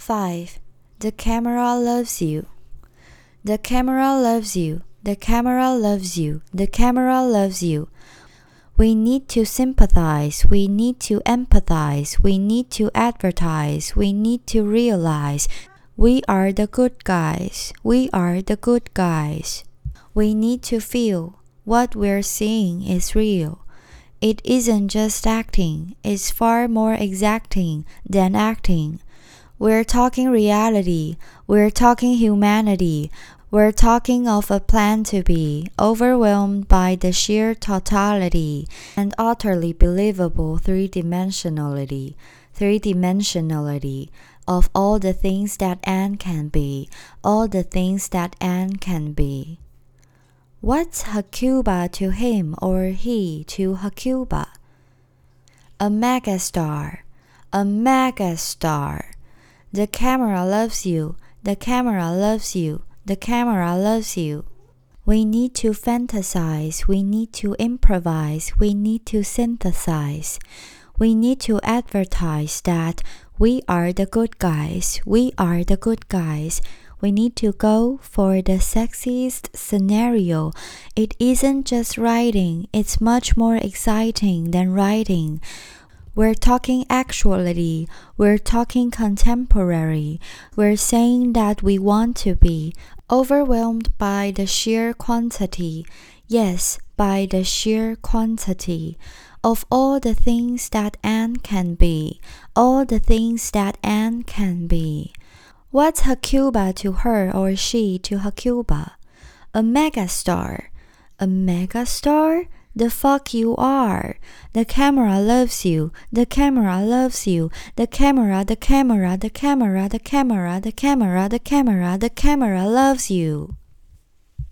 5. The camera loves you. The camera loves you. The camera loves you. The camera loves you. We need to sympathize. We need to empathize. We need to advertise. We need to realize. We are the good guys. We are the good guys. We need to feel what we're seeing is real. It isn't just acting, it's far more exacting than acting. We're talking reality, we're talking humanity, we're talking of a plan to be overwhelmed by the sheer totality and utterly believable three dimensionality, three dimensionality of all the things that Anne can be, all the things that Anne can be. What's Hecuba to him or he to Hecuba? A megastar, a megastar. The camera loves you, the camera loves you, the camera loves you. We need to fantasize, we need to improvise, we need to synthesize. We need to advertise that we are the good guys, we are the good guys. We need to go for the sexiest scenario. It isn't just writing, it's much more exciting than writing. We're talking actuality, we're talking contemporary, we're saying that we want to be overwhelmed by the sheer quantity, yes, by the sheer quantity of all the things that Anne can be, all the things that Anne can be. What's Hecuba to her or she to Hecuba? A megastar. A megastar? The fuck you are. The camera loves you. The camera loves you. The camera, the camera, the camera, the camera, the camera, the camera, the camera loves you.